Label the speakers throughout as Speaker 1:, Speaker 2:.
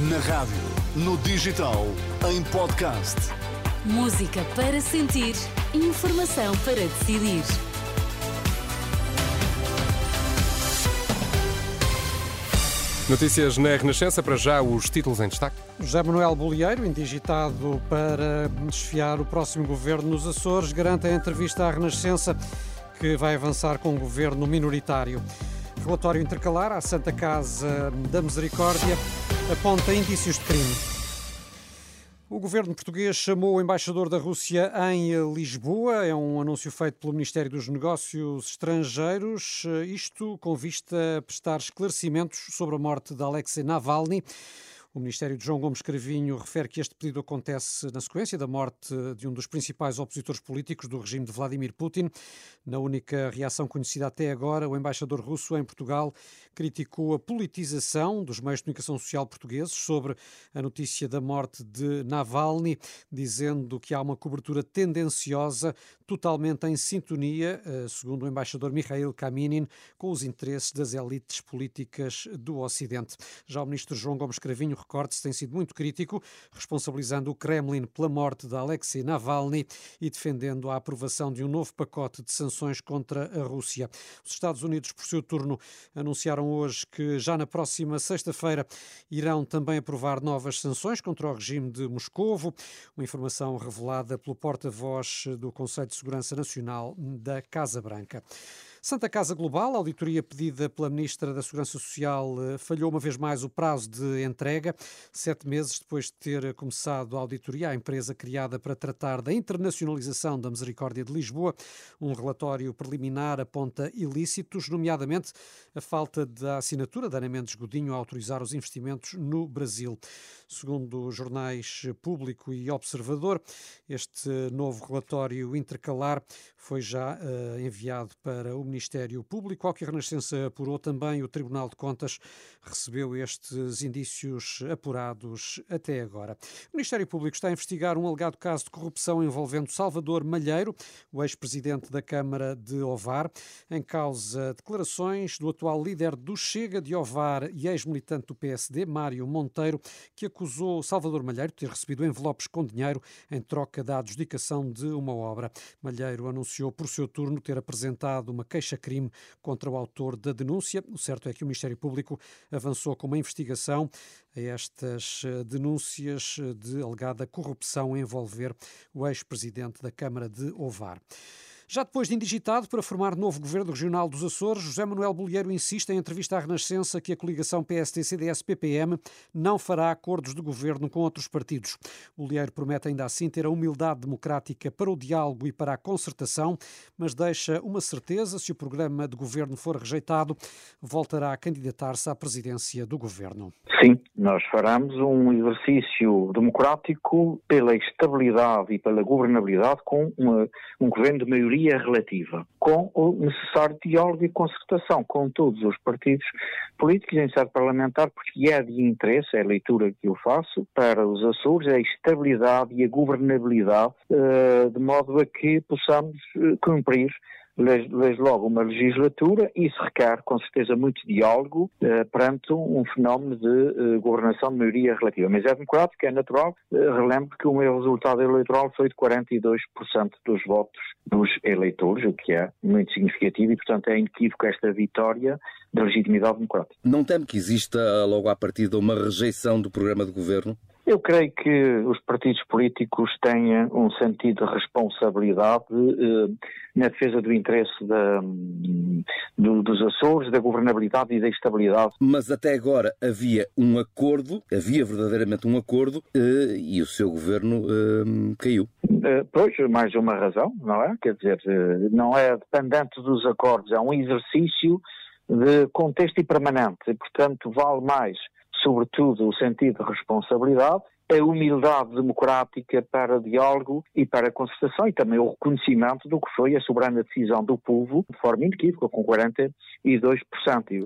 Speaker 1: Na rádio, no digital, em podcast.
Speaker 2: Música para sentir, informação para decidir.
Speaker 3: Notícias na Renascença, para já os títulos em destaque.
Speaker 4: José Manuel Bolieiro, indigitado para desfiar o próximo governo nos Açores, garante a entrevista à Renascença que vai avançar com um governo minoritário. Relatório intercalar à Santa Casa da Misericórdia aponta indícios de crime. O governo português chamou o embaixador da Rússia em Lisboa. É um anúncio feito pelo Ministério dos Negócios Estrangeiros. Isto com vista a prestar esclarecimentos sobre a morte de Alexei Navalny. O Ministério de João Gomes Cravinho refere que este pedido acontece na sequência da morte de um dos principais opositores políticos do regime de Vladimir Putin. Na única reação conhecida até agora, o embaixador russo em Portugal criticou a politização dos meios de comunicação social portugueses sobre a notícia da morte de Navalny, dizendo que há uma cobertura tendenciosa, totalmente em sintonia, eh, segundo o embaixador Mikhail Kaminin, com os interesses das elites políticas do Ocidente. Já o ministro João Gomes Cravinho recorte tem sido muito crítico, responsabilizando o Kremlin pela morte de Alexei Navalny e defendendo a aprovação de um novo pacote de sanções contra a Rússia. Os Estados Unidos, por seu turno, anunciaram hoje que já na próxima sexta-feira irão também aprovar novas sanções contra o regime de Moscovo, uma informação revelada pelo porta-voz do Conselho de Segurança Nacional da Casa Branca. Santa Casa Global, a auditoria pedida pela Ministra da Segurança Social, eh, falhou uma vez mais o prazo de entrega. Sete meses depois de ter começado a auditoria, a empresa criada para tratar da internacionalização da Misericórdia de Lisboa, um relatório preliminar aponta ilícitos, nomeadamente a falta da assinatura da Ana Mendes Godinho a autorizar os investimentos no Brasil. Segundo os jornais Público e Observador, este novo relatório intercalar foi já uh, enviado para o Ministério Público. Ao que a Renascença apurou também, o Tribunal de Contas recebeu estes indícios apurados até agora. O Ministério Público está a investigar um alegado caso de corrupção envolvendo Salvador Malheiro, o ex-presidente da Câmara de Ovar, em causa declarações do atual líder do Chega de Ovar e ex-militante do PSD, Mário Monteiro, que acusou Salvador Malheiro de ter recebido envelopes com dinheiro em troca da adjudicação de uma obra. Malheiro anunciou por seu turno ter apresentado uma queixa-crime contra o autor da denúncia. O certo é que o Ministério Público avançou com uma investigação a estas eh, denúncias de alegada corrupção envolver o ex-presidente da Câmara de Ovar. Já depois de indigitado para formar novo governo regional dos Açores, José Manuel Bolieiro insiste em entrevista à Renascença que a coligação PST-CDS-PPM não fará acordos de governo com outros partidos. Bolieiro promete ainda assim ter a humildade democrática para o diálogo e para a concertação, mas deixa uma certeza: se o programa de governo for rejeitado, voltará a candidatar-se à presidência do governo.
Speaker 5: Sim, nós faremos um exercício democrático pela estabilidade e pela governabilidade com uma, um governo de maioria maioria relativa, com o necessário diálogo e concertação com todos os partidos políticos em sede parlamentar, porque é de interesse, é a leitura que eu faço, para os Açores, a estabilidade e a governabilidade, eh, de modo a que possamos eh, cumprir desde logo uma legislatura isso requer com certeza muito diálogo eh, perante um fenómeno de eh, governação de maioria relativa. Mas é democrático, é natural. Eh, relembro que o meu resultado eleitoral foi de 42% dos votos dos eleitores, o que é muito significativo e, portanto, é inequívoco esta vitória da legitimidade democrática.
Speaker 6: Não teme que exista logo à partida uma rejeição do programa de governo?
Speaker 5: Eu creio que os partidos políticos têm um sentido de responsabilidade eh, na defesa do interesse da, do, dos Açores, da governabilidade e da estabilidade.
Speaker 6: Mas até agora havia um acordo, havia verdadeiramente um acordo eh, e o seu governo eh, caiu.
Speaker 5: Eh, pois, mais uma razão, não é? Quer dizer, eh, não é dependente dos acordos, é um exercício de contexto e permanente, e portanto vale mais sobretudo, o sentido de responsabilidade, a humildade democrática para diálogo e para concertação e também o reconhecimento do que foi a soberana decisão do povo de forma inequívoca, com 42%.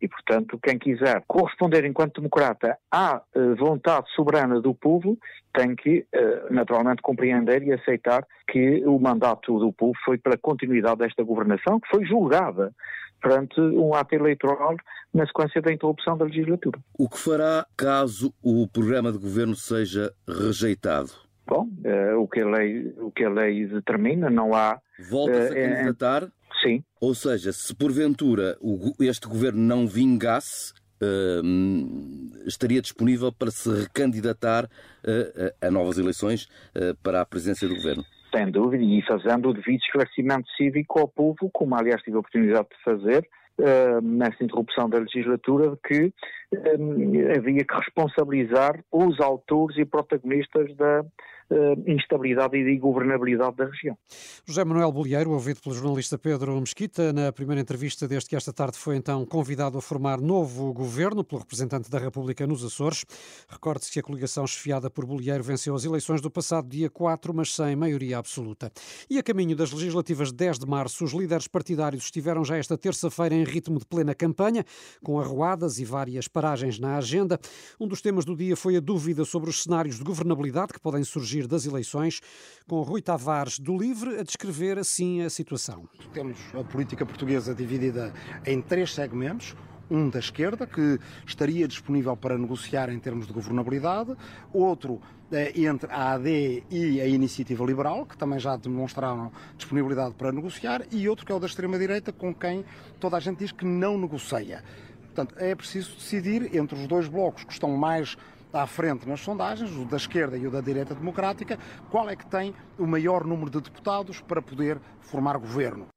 Speaker 5: E, portanto, quem quiser corresponder enquanto democrata à uh, vontade soberana do povo tem que, uh, naturalmente, compreender e aceitar que o mandato do povo foi pela continuidade desta governação, que foi julgada perante um ato eleitoral na sequência da interrupção da legislatura.
Speaker 6: O que fará caso o programa de governo seja rejeitado?
Speaker 5: Bom, uh, o, que a lei, o que a lei determina, não há.
Speaker 6: Volta-se uh, a candidatar?
Speaker 5: Sim.
Speaker 6: Ou seja, se porventura o, este governo não vingasse, uh, estaria disponível para se recandidatar a novas eleições para a presidência do governo?
Speaker 5: Sem dúvida, e fazendo o devido esclarecimento cívico ao povo, como aliás tive a oportunidade de fazer, Uh, nessa interrupção da legislatura de que uh, havia que responsabilizar os autores e protagonistas da, instabilidade e de governabilidade da região.
Speaker 4: José Manuel Bolieiro, ouvido pelo jornalista Pedro Mesquita, na primeira entrevista desde que esta tarde foi então convidado a formar novo governo pelo representante da República nos Açores. Recorde-se que a coligação chefiada por Bolieiro venceu as eleições do passado dia 4, mas sem maioria absoluta. E a caminho das legislativas de 10 de março, os líderes partidários estiveram já esta terça-feira em ritmo de plena campanha, com arruadas e várias paragens na agenda. Um dos temas do dia foi a dúvida sobre os cenários de governabilidade que podem surgir das eleições, com Rui Tavares do Livre a descrever assim a situação.
Speaker 7: Temos a política portuguesa dividida em três segmentos um da esquerda, que estaria disponível para negociar em termos de governabilidade, outro eh, entre a AD e a Iniciativa Liberal, que também já demonstraram disponibilidade para negociar, e outro que é o da extrema-direita, com quem toda a gente diz que não negocia. Portanto, é preciso decidir entre os dois blocos que estão mais à frente nas sondagens, o da esquerda e o da direita democrática, qual é que tem o maior número de deputados para poder formar governo.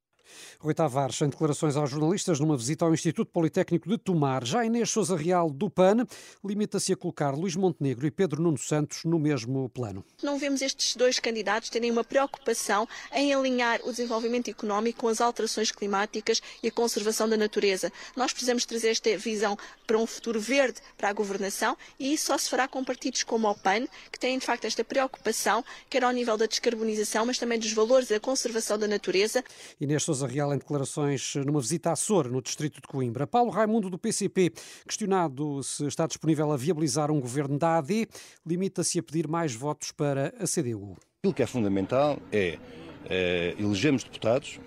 Speaker 4: Rui Tavares, em declarações aos jornalistas numa visita ao Instituto Politécnico de Tomar, já Inês Souza Real do PAN limita-se a colocar Luís Montenegro e Pedro Nuno Santos no mesmo plano.
Speaker 8: Não vemos estes dois candidatos terem uma preocupação em alinhar o desenvolvimento económico com as alterações climáticas e a conservação da natureza. Nós precisamos trazer esta visão para um futuro verde para a governação e isso só se fará com partidos como o PAN, que têm de facto esta preocupação, quer ao nível da descarbonização, mas também dos valores da conservação da natureza.
Speaker 4: Inês Sousa Real em declarações numa visita à Açor, no distrito de Coimbra. Paulo Raimundo, do PCP, questionado se está disponível a viabilizar um governo da AD, limita-se a pedir mais votos para a CDU.
Speaker 9: Aquilo que é fundamental é, é elegermos deputados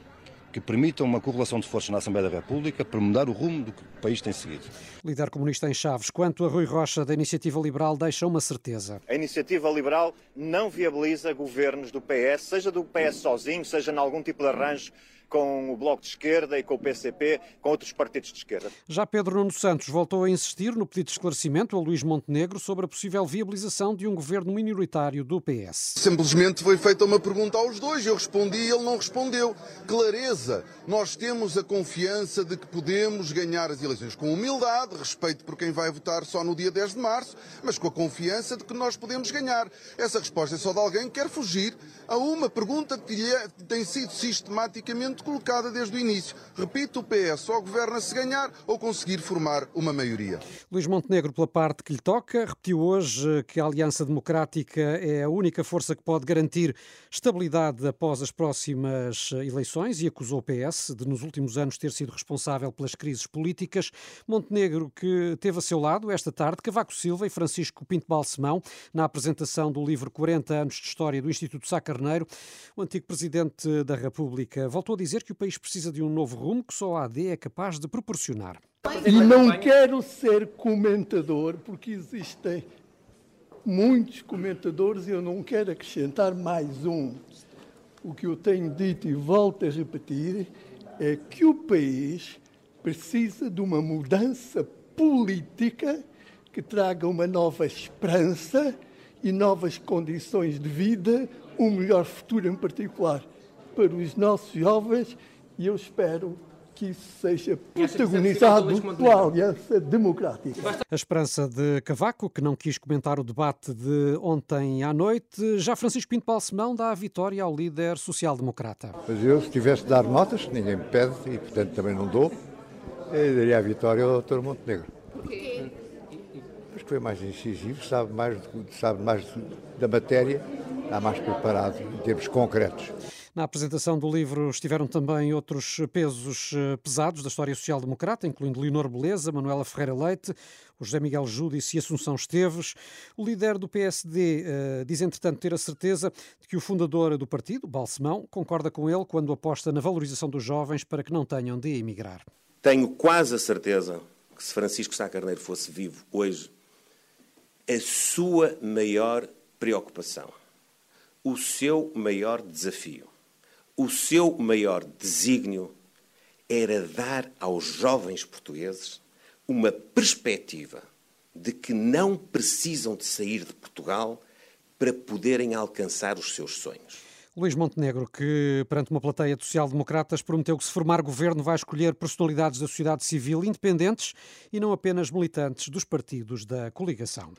Speaker 9: que permitam uma correlação de forças na Assembleia da República para mudar o rumo do que o país tem seguido.
Speaker 4: Líder comunista em Chaves, quanto a Rui Rocha da Iniciativa Liberal, deixa uma certeza.
Speaker 10: A Iniciativa Liberal não viabiliza governos do PS, seja do PS sozinho, seja em algum tipo de arranjo com o Bloco de Esquerda e com o PCP, com outros partidos de esquerda.
Speaker 4: Já Pedro Nuno Santos voltou a insistir no pedido de esclarecimento a Luís Montenegro sobre a possível viabilização de um governo minoritário do PS.
Speaker 11: Simplesmente foi feita uma pergunta aos dois, eu respondi e ele não respondeu. Clareza, nós temos a confiança de que podemos ganhar as eleições com humildade, respeito por quem vai votar só no dia 10 de março, mas com a confiança de que nós podemos ganhar. Essa resposta é só de alguém que quer fugir a uma pergunta que lhe é, tem sido sistematicamente colocada desde o início. Repito, o PS só governa se ganhar ou conseguir formar uma maioria.
Speaker 4: Luís Montenegro, pela parte que lhe toca, repetiu hoje que a Aliança Democrática é a única força que pode garantir estabilidade após as próximas eleições e acusou o PS de, nos últimos anos, ter sido responsável pelas crises políticas. Montenegro, que teve a seu lado esta tarde Cavaco Silva e Francisco Pinto Balsemão na apresentação do livro 40 anos de História do Instituto Sá Carneiro. O antigo presidente da República voltou a dizer dizer que o país precisa de um novo rumo que só a AD é capaz de proporcionar.
Speaker 12: E não quero ser comentador, porque existem muitos comentadores e eu não quero acrescentar mais um. O que eu tenho dito e volto a repetir é que o país precisa de uma mudança política que traga uma nova esperança e novas condições de vida, um melhor futuro em particular para os nossos jovens e eu espero que isso seja protagonizado pela Aliança Democrática.
Speaker 4: A esperança de Cavaco, que não quis comentar o debate de ontem à noite, já Francisco Pinto Balsemão dá a vitória ao líder social-democrata.
Speaker 13: Mas eu, se tivesse de dar notas, ninguém me pede e, portanto, também não dou, eu daria a vitória ao Dr. Montenegro. Porquê? Porque foi mais incisivo, sabe mais, sabe mais da matéria, está mais preparado em termos concretos.
Speaker 4: Na apresentação do livro estiveram também outros pesos eh, pesados da história social-democrata, incluindo Leonor Beleza, Manuela Ferreira Leite, José Miguel Júdice e Assunção Esteves. O líder do PSD uh, eh, diz, entretanto, ter a certeza de que o fundador do partido, Balsemão, concorda com ele quando aposta na valorização dos jovens para que não tenham de emigrar.
Speaker 14: Tenho quase a certeza que se Francisco Sá Carneiro fosse vivo hoje, a sua maior preocupação, o seu maior desafio, o seu maior desígnio era dar aos jovens portugueses uma perspectiva de que não precisam de sair de Portugal para poderem alcançar os seus sonhos.
Speaker 4: Luís Montenegro, que perante uma plateia de social-democratas prometeu que se formar governo vai escolher personalidades da sociedade civil independentes e não apenas militantes dos partidos da coligação.